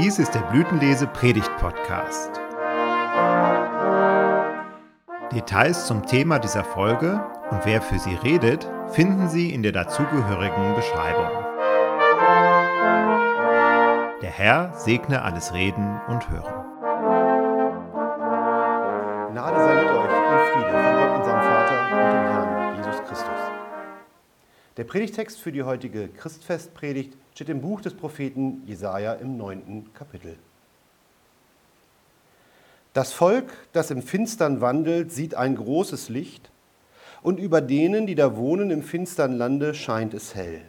Dies ist der Blütenlese Predigt Podcast. Details zum Thema dieser Folge und wer für sie redet, finden Sie in der dazugehörigen Beschreibung. Der Herr segne alles Reden und Hören. Gnade sei mit euch und Friede von Gott, unserem Vater und dem Herrn Jesus Christus. Der Predigtext für die heutige Christfestpredigt steht im Buch des Propheten Jesaja im neunten Kapitel. Das Volk, das im Finstern wandelt, sieht ein großes Licht, und über denen, die da wohnen im finstern Lande, scheint es hell.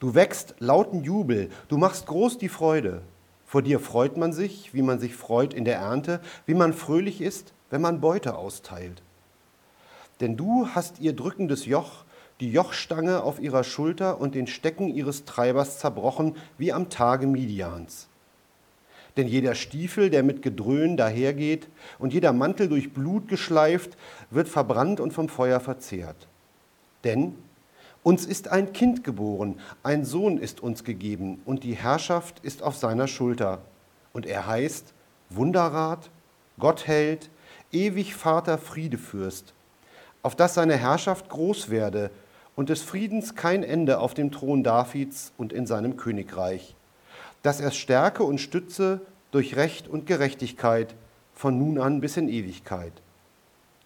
Du wächst lauten Jubel, du machst groß die Freude. Vor dir freut man sich, wie man sich freut in der Ernte, wie man fröhlich ist, wenn man Beute austeilt. Denn du hast ihr drückendes Joch, die Jochstange auf ihrer Schulter und den Stecken ihres Treibers zerbrochen, wie am Tage Midians. Denn jeder Stiefel, der mit Gedröhn dahergeht, und jeder Mantel durch Blut geschleift, wird verbrannt und vom Feuer verzehrt. Denn uns ist ein Kind geboren, ein Sohn ist uns gegeben, und die Herrschaft ist auf seiner Schulter. Und er heißt Wunderrat, Gottheld, ewig Vater Friedefürst, auf dass seine Herrschaft groß werde und des Friedens kein Ende auf dem Thron Davids und in seinem Königreich dass er stärke und stütze durch Recht und Gerechtigkeit von nun an bis in Ewigkeit.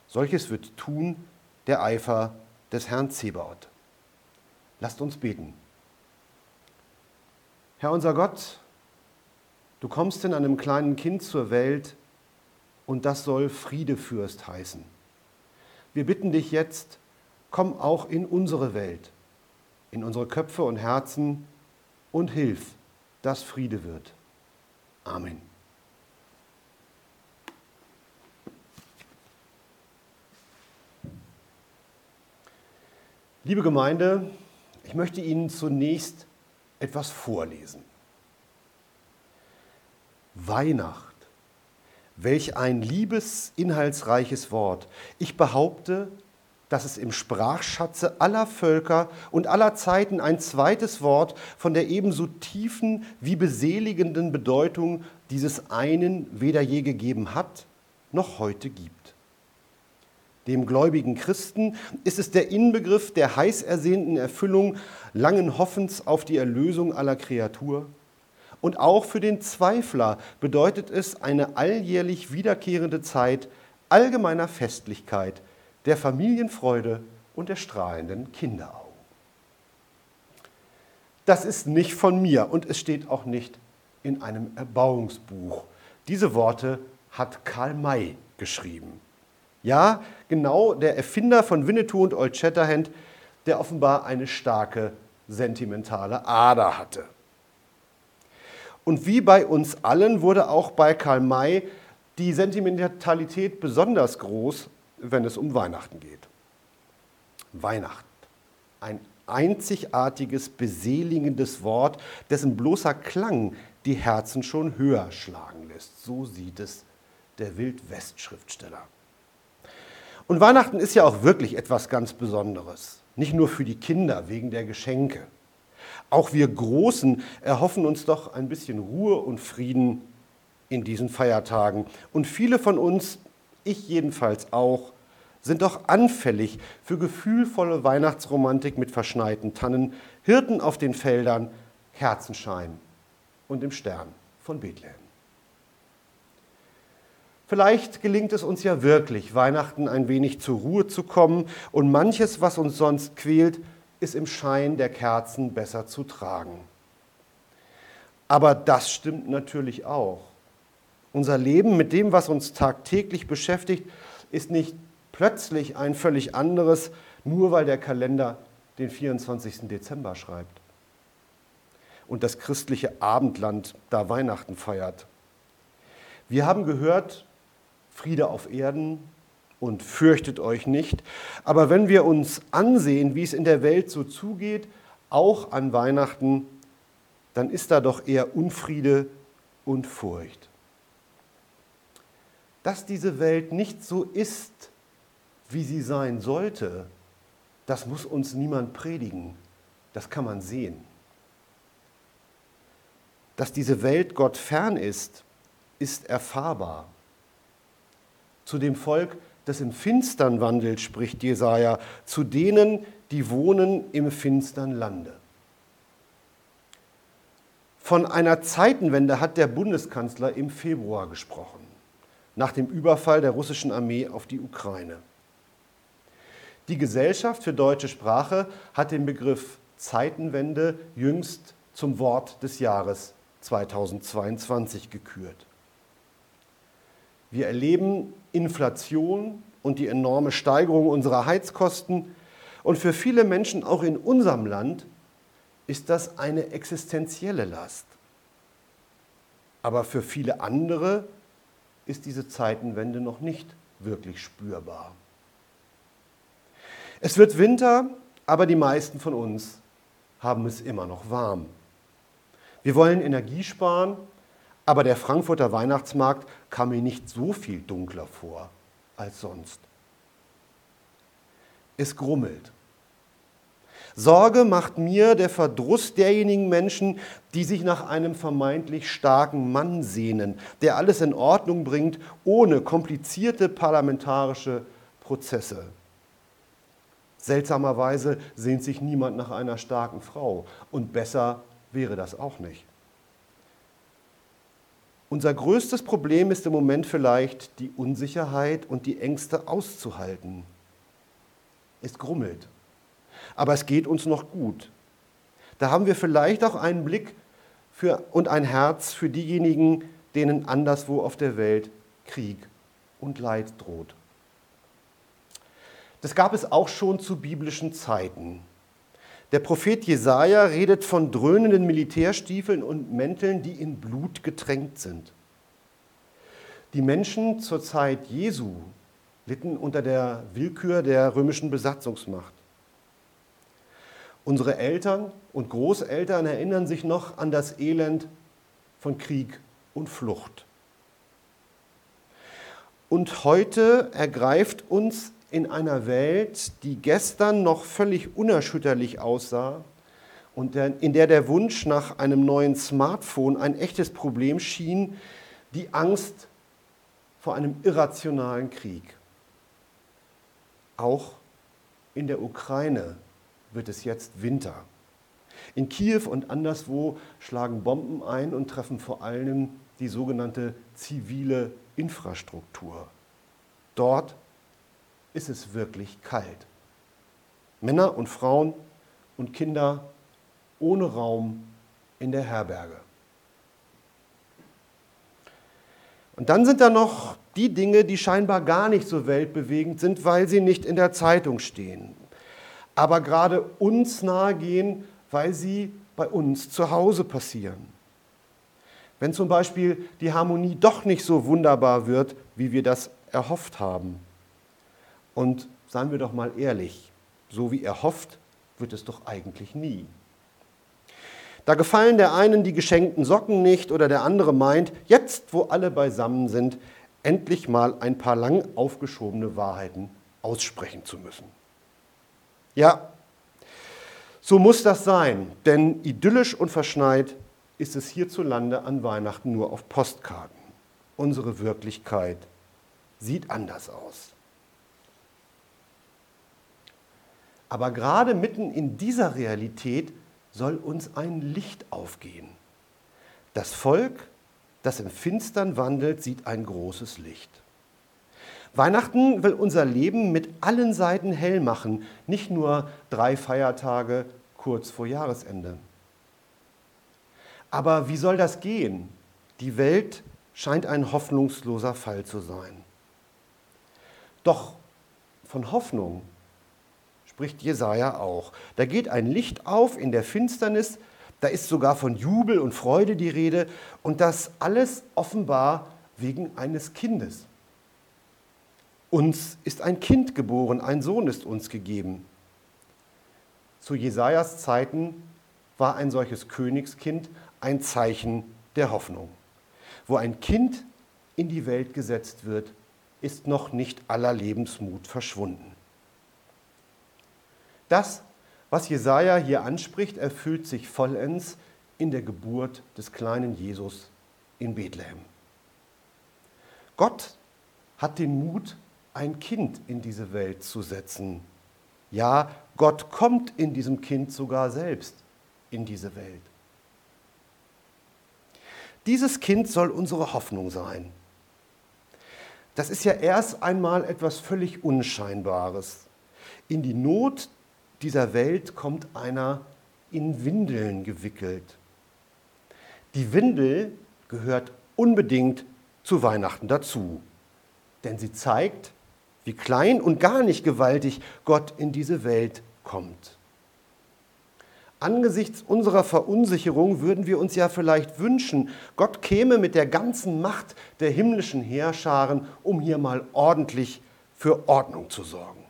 Solches wird tun der Eifer des Herrn Zebaoth. Lasst uns beten. Herr unser Gott, du kommst in einem kleinen Kind zur Welt und das soll Friedefürst heißen. Wir bitten dich jetzt, komm auch in unsere Welt, in unsere Köpfe und Herzen und hilf, dass Friede wird. Amen. Liebe Gemeinde, ich möchte Ihnen zunächst etwas vorlesen. Weihnacht. Welch ein liebes, inhaltsreiches Wort. Ich behaupte, dass es im Sprachschatze aller Völker und aller Zeiten ein zweites Wort von der ebenso tiefen wie beseligenden Bedeutung dieses einen weder je gegeben hat, noch heute gibt. Dem gläubigen Christen ist es der Inbegriff der heiß ersehnten Erfüllung langen Hoffens auf die Erlösung aller Kreatur. Und auch für den Zweifler bedeutet es eine alljährlich wiederkehrende Zeit allgemeiner Festlichkeit, der Familienfreude und der strahlenden Kinderaugen. Das ist nicht von mir und es steht auch nicht in einem Erbauungsbuch. Diese Worte hat Karl May geschrieben. Ja, genau der Erfinder von Winnetou und Old Shatterhand, der offenbar eine starke sentimentale Ader hatte. Und wie bei uns allen wurde auch bei Karl May die Sentimentalität besonders groß, wenn es um Weihnachten geht. Weihnachten. Ein einzigartiges, beseligendes Wort, dessen bloßer Klang die Herzen schon höher schlagen lässt. So sieht es der Wildwest-Schriftsteller. Und Weihnachten ist ja auch wirklich etwas ganz Besonderes. Nicht nur für die Kinder wegen der Geschenke. Auch wir Großen erhoffen uns doch ein bisschen Ruhe und Frieden in diesen Feiertagen. Und viele von uns ich jedenfalls auch, sind doch anfällig für gefühlvolle Weihnachtsromantik mit verschneiten Tannen, Hirten auf den Feldern, Kerzenschein und dem Stern von Bethlehem. Vielleicht gelingt es uns ja wirklich, Weihnachten ein wenig zur Ruhe zu kommen und manches, was uns sonst quält, ist im Schein der Kerzen besser zu tragen. Aber das stimmt natürlich auch. Unser Leben mit dem, was uns tagtäglich beschäftigt, ist nicht plötzlich ein völlig anderes, nur weil der Kalender den 24. Dezember schreibt und das christliche Abendland da Weihnachten feiert. Wir haben gehört, Friede auf Erden und fürchtet euch nicht. Aber wenn wir uns ansehen, wie es in der Welt so zugeht, auch an Weihnachten, dann ist da doch eher Unfriede und Furcht dass diese Welt nicht so ist, wie sie sein sollte, das muss uns niemand predigen. Das kann man sehen. dass diese Welt Gott fern ist, ist erfahrbar. Zu dem Volk, das im Finstern wandelt, spricht Jesaja, zu denen, die wohnen im finstern Lande. Von einer Zeitenwende hat der Bundeskanzler im Februar gesprochen, nach dem Überfall der russischen Armee auf die Ukraine. Die Gesellschaft für deutsche Sprache hat den Begriff Zeitenwende jüngst zum Wort des Jahres 2022 gekürt. Wir erleben Inflation und die enorme Steigerung unserer Heizkosten. Und für viele Menschen auch in unserem Land ist das eine existenzielle Last. Aber für viele andere ist diese Zeitenwende noch nicht wirklich spürbar. Es wird Winter, aber die meisten von uns haben es immer noch warm. Wir wollen Energie sparen, aber der Frankfurter Weihnachtsmarkt kam mir nicht so viel dunkler vor als sonst. Es grummelt. Sorge macht mir der Verdruss derjenigen Menschen, die sich nach einem vermeintlich starken Mann sehnen, der alles in Ordnung bringt, ohne komplizierte parlamentarische Prozesse. Seltsamerweise sehnt sich niemand nach einer starken Frau und besser wäre das auch nicht. Unser größtes Problem ist im Moment vielleicht die Unsicherheit und die Ängste auszuhalten. Es grummelt, aber es geht uns noch gut. Da haben wir vielleicht auch einen Blick für, und ein Herz für diejenigen, denen anderswo auf der Welt Krieg und Leid droht. Das gab es auch schon zu biblischen Zeiten. Der Prophet Jesaja redet von dröhnenden Militärstiefeln und Mänteln, die in Blut getränkt sind. Die Menschen zur Zeit Jesu litten unter der Willkür der römischen Besatzungsmacht. Unsere Eltern und Großeltern erinnern sich noch an das Elend von Krieg und Flucht. Und heute ergreift uns in einer Welt, die gestern noch völlig unerschütterlich aussah und in der der Wunsch nach einem neuen Smartphone ein echtes Problem schien, die Angst vor einem irrationalen Krieg. Auch in der Ukraine wird es jetzt Winter. In Kiew und anderswo schlagen Bomben ein und treffen vor allem die sogenannte zivile Infrastruktur. Dort ist es wirklich kalt. Männer und Frauen und Kinder ohne Raum in der Herberge. Und dann sind da noch die Dinge, die scheinbar gar nicht so weltbewegend sind, weil sie nicht in der Zeitung stehen, aber gerade uns nahe gehen, weil sie bei uns zu Hause passieren. Wenn zum Beispiel die Harmonie doch nicht so wunderbar wird, wie wir das erhofft haben und seien wir doch mal ehrlich, so wie er hofft, wird es doch eigentlich nie. Da gefallen der einen die geschenkten Socken nicht oder der andere meint, jetzt wo alle beisammen sind, endlich mal ein paar lang aufgeschobene Wahrheiten aussprechen zu müssen. Ja, so muss das sein, denn idyllisch und verschneit ist es hierzulande an Weihnachten nur auf Postkarten. Unsere Wirklichkeit sieht anders aus. Aber gerade mitten in dieser Realität soll uns ein Licht aufgehen. Das Volk, das im Finstern wandelt, sieht ein großes Licht. Weihnachten will unser Leben mit allen Seiten hell machen, nicht nur drei Feiertage kurz vor Jahresende. Aber wie soll das gehen? Die Welt scheint ein hoffnungsloser Fall zu sein. Doch von Hoffnung spricht Jesaja auch. Da geht ein Licht auf in der Finsternis, da ist sogar von Jubel und Freude die Rede und das alles offenbar wegen eines Kindes. Uns ist ein Kind geboren, ein Sohn ist uns gegeben. Zu Jesajas Zeiten war ein solches Königskind ein Zeichen der Hoffnung. Wo ein Kind in die Welt gesetzt wird, ist noch nicht aller Lebensmut verschwunden. Das, was Jesaja hier anspricht, erfüllt sich vollends in der Geburt des kleinen Jesus in Bethlehem. Gott hat den Mut, ein Kind in diese Welt zu setzen. Ja, Gott kommt in diesem Kind sogar selbst in diese Welt. Dieses Kind soll unsere Hoffnung sein. Das ist ja erst einmal etwas völlig Unscheinbares. In die Not dieser Welt kommt einer in Windeln gewickelt. Die Windel gehört unbedingt zu Weihnachten dazu, denn sie zeigt, wie klein und gar nicht gewaltig Gott in diese Welt kommt. Angesichts unserer Verunsicherung würden wir uns ja vielleicht wünschen, Gott käme mit der ganzen Macht der himmlischen Heerscharen, um hier mal ordentlich für Ordnung zu sorgen.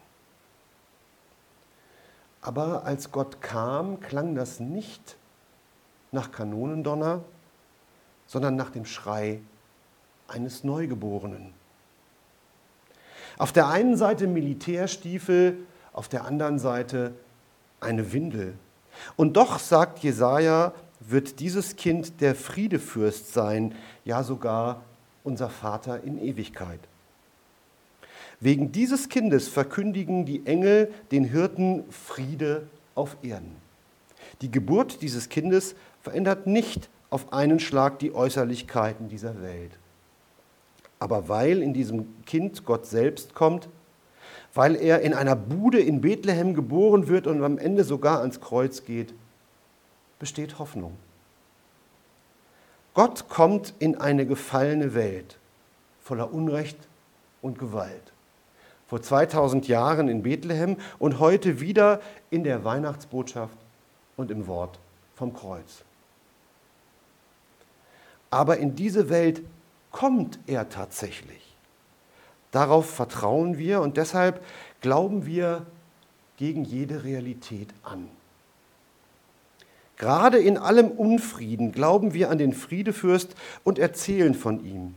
Aber als Gott kam, klang das nicht nach Kanonendonner, sondern nach dem Schrei eines Neugeborenen. Auf der einen Seite Militärstiefel, auf der anderen Seite eine Windel. Und doch, sagt Jesaja, wird dieses Kind der Friedefürst sein, ja sogar unser Vater in Ewigkeit. Wegen dieses Kindes verkündigen die Engel den Hirten Friede auf Erden. Die Geburt dieses Kindes verändert nicht auf einen Schlag die Äußerlichkeiten dieser Welt. Aber weil in diesem Kind Gott selbst kommt, weil er in einer Bude in Bethlehem geboren wird und am Ende sogar ans Kreuz geht, besteht Hoffnung. Gott kommt in eine gefallene Welt voller Unrecht und Gewalt. Vor 2000 Jahren in Bethlehem und heute wieder in der Weihnachtsbotschaft und im Wort vom Kreuz. Aber in diese Welt kommt er tatsächlich. Darauf vertrauen wir und deshalb glauben wir gegen jede Realität an. Gerade in allem Unfrieden glauben wir an den Friedefürst und erzählen von ihm.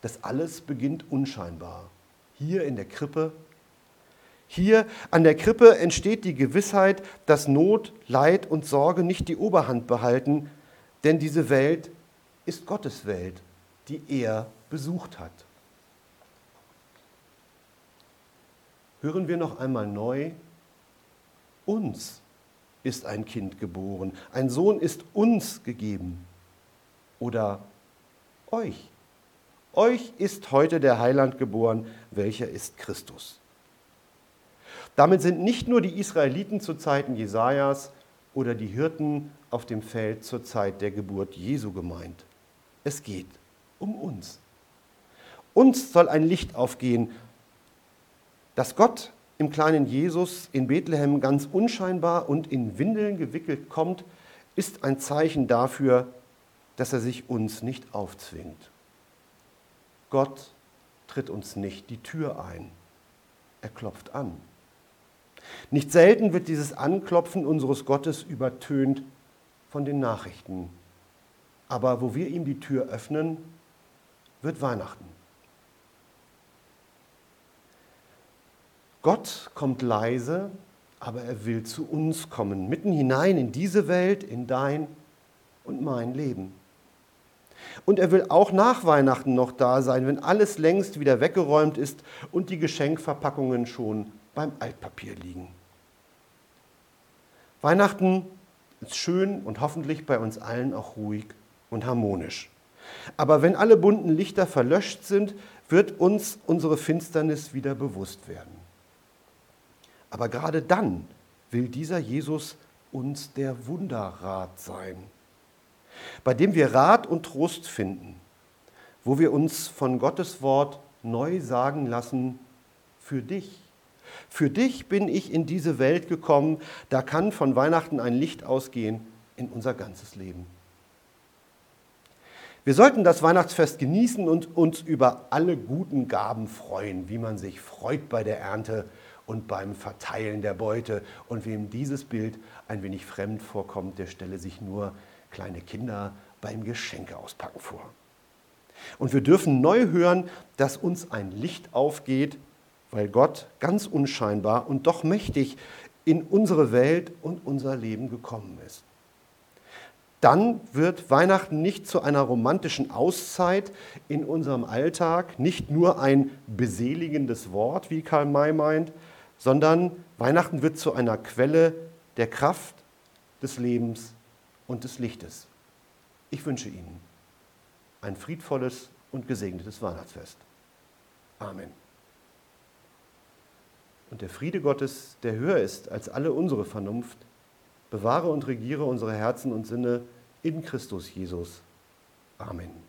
Das alles beginnt unscheinbar. Hier in der Krippe. Hier an der Krippe entsteht die Gewissheit, dass Not, Leid und Sorge nicht die Oberhand behalten, denn diese Welt ist Gottes Welt, die er besucht hat. hören wir noch einmal neu, uns ist ein Kind geboren, ein Sohn ist uns gegeben. Oder euch. Euch ist heute der Heiland geboren, welcher ist Christus. Damit sind nicht nur die Israeliten zu Zeiten Jesajas oder die Hirten auf dem Feld zur Zeit der Geburt Jesu gemeint. Es geht um uns. Uns soll ein Licht aufgehen dass Gott im kleinen Jesus in Bethlehem ganz unscheinbar und in Windeln gewickelt kommt, ist ein Zeichen dafür, dass er sich uns nicht aufzwingt. Gott tritt uns nicht die Tür ein, er klopft an. Nicht selten wird dieses Anklopfen unseres Gottes übertönt von den Nachrichten. Aber wo wir ihm die Tür öffnen, wird Weihnachten. Gott kommt leise, aber er will zu uns kommen, mitten hinein in diese Welt, in dein und mein Leben. Und er will auch nach Weihnachten noch da sein, wenn alles längst wieder weggeräumt ist und die Geschenkverpackungen schon beim Altpapier liegen. Weihnachten ist schön und hoffentlich bei uns allen auch ruhig und harmonisch. Aber wenn alle bunten Lichter verlöscht sind, wird uns unsere Finsternis wieder bewusst werden. Aber gerade dann will dieser Jesus uns der Wunderrat sein, bei dem wir Rat und Trost finden, wo wir uns von Gottes Wort neu sagen lassen, für dich. Für dich bin ich in diese Welt gekommen, da kann von Weihnachten ein Licht ausgehen in unser ganzes Leben. Wir sollten das Weihnachtsfest genießen und uns über alle guten Gaben freuen, wie man sich freut bei der Ernte und beim Verteilen der Beute. Und wem dieses Bild ein wenig fremd vorkommt, der stelle sich nur kleine Kinder beim Geschenke auspacken vor. Und wir dürfen neu hören, dass uns ein Licht aufgeht, weil Gott ganz unscheinbar und doch mächtig in unsere Welt und unser Leben gekommen ist. Dann wird Weihnachten nicht zu einer romantischen Auszeit in unserem Alltag, nicht nur ein beseligendes Wort, wie Karl May meint, sondern Weihnachten wird zu einer Quelle der Kraft, des Lebens und des Lichtes. Ich wünsche Ihnen ein friedvolles und gesegnetes Weihnachtsfest. Amen. Und der Friede Gottes, der höher ist als alle unsere Vernunft, bewahre und regiere unsere Herzen und Sinne in Christus Jesus. Amen.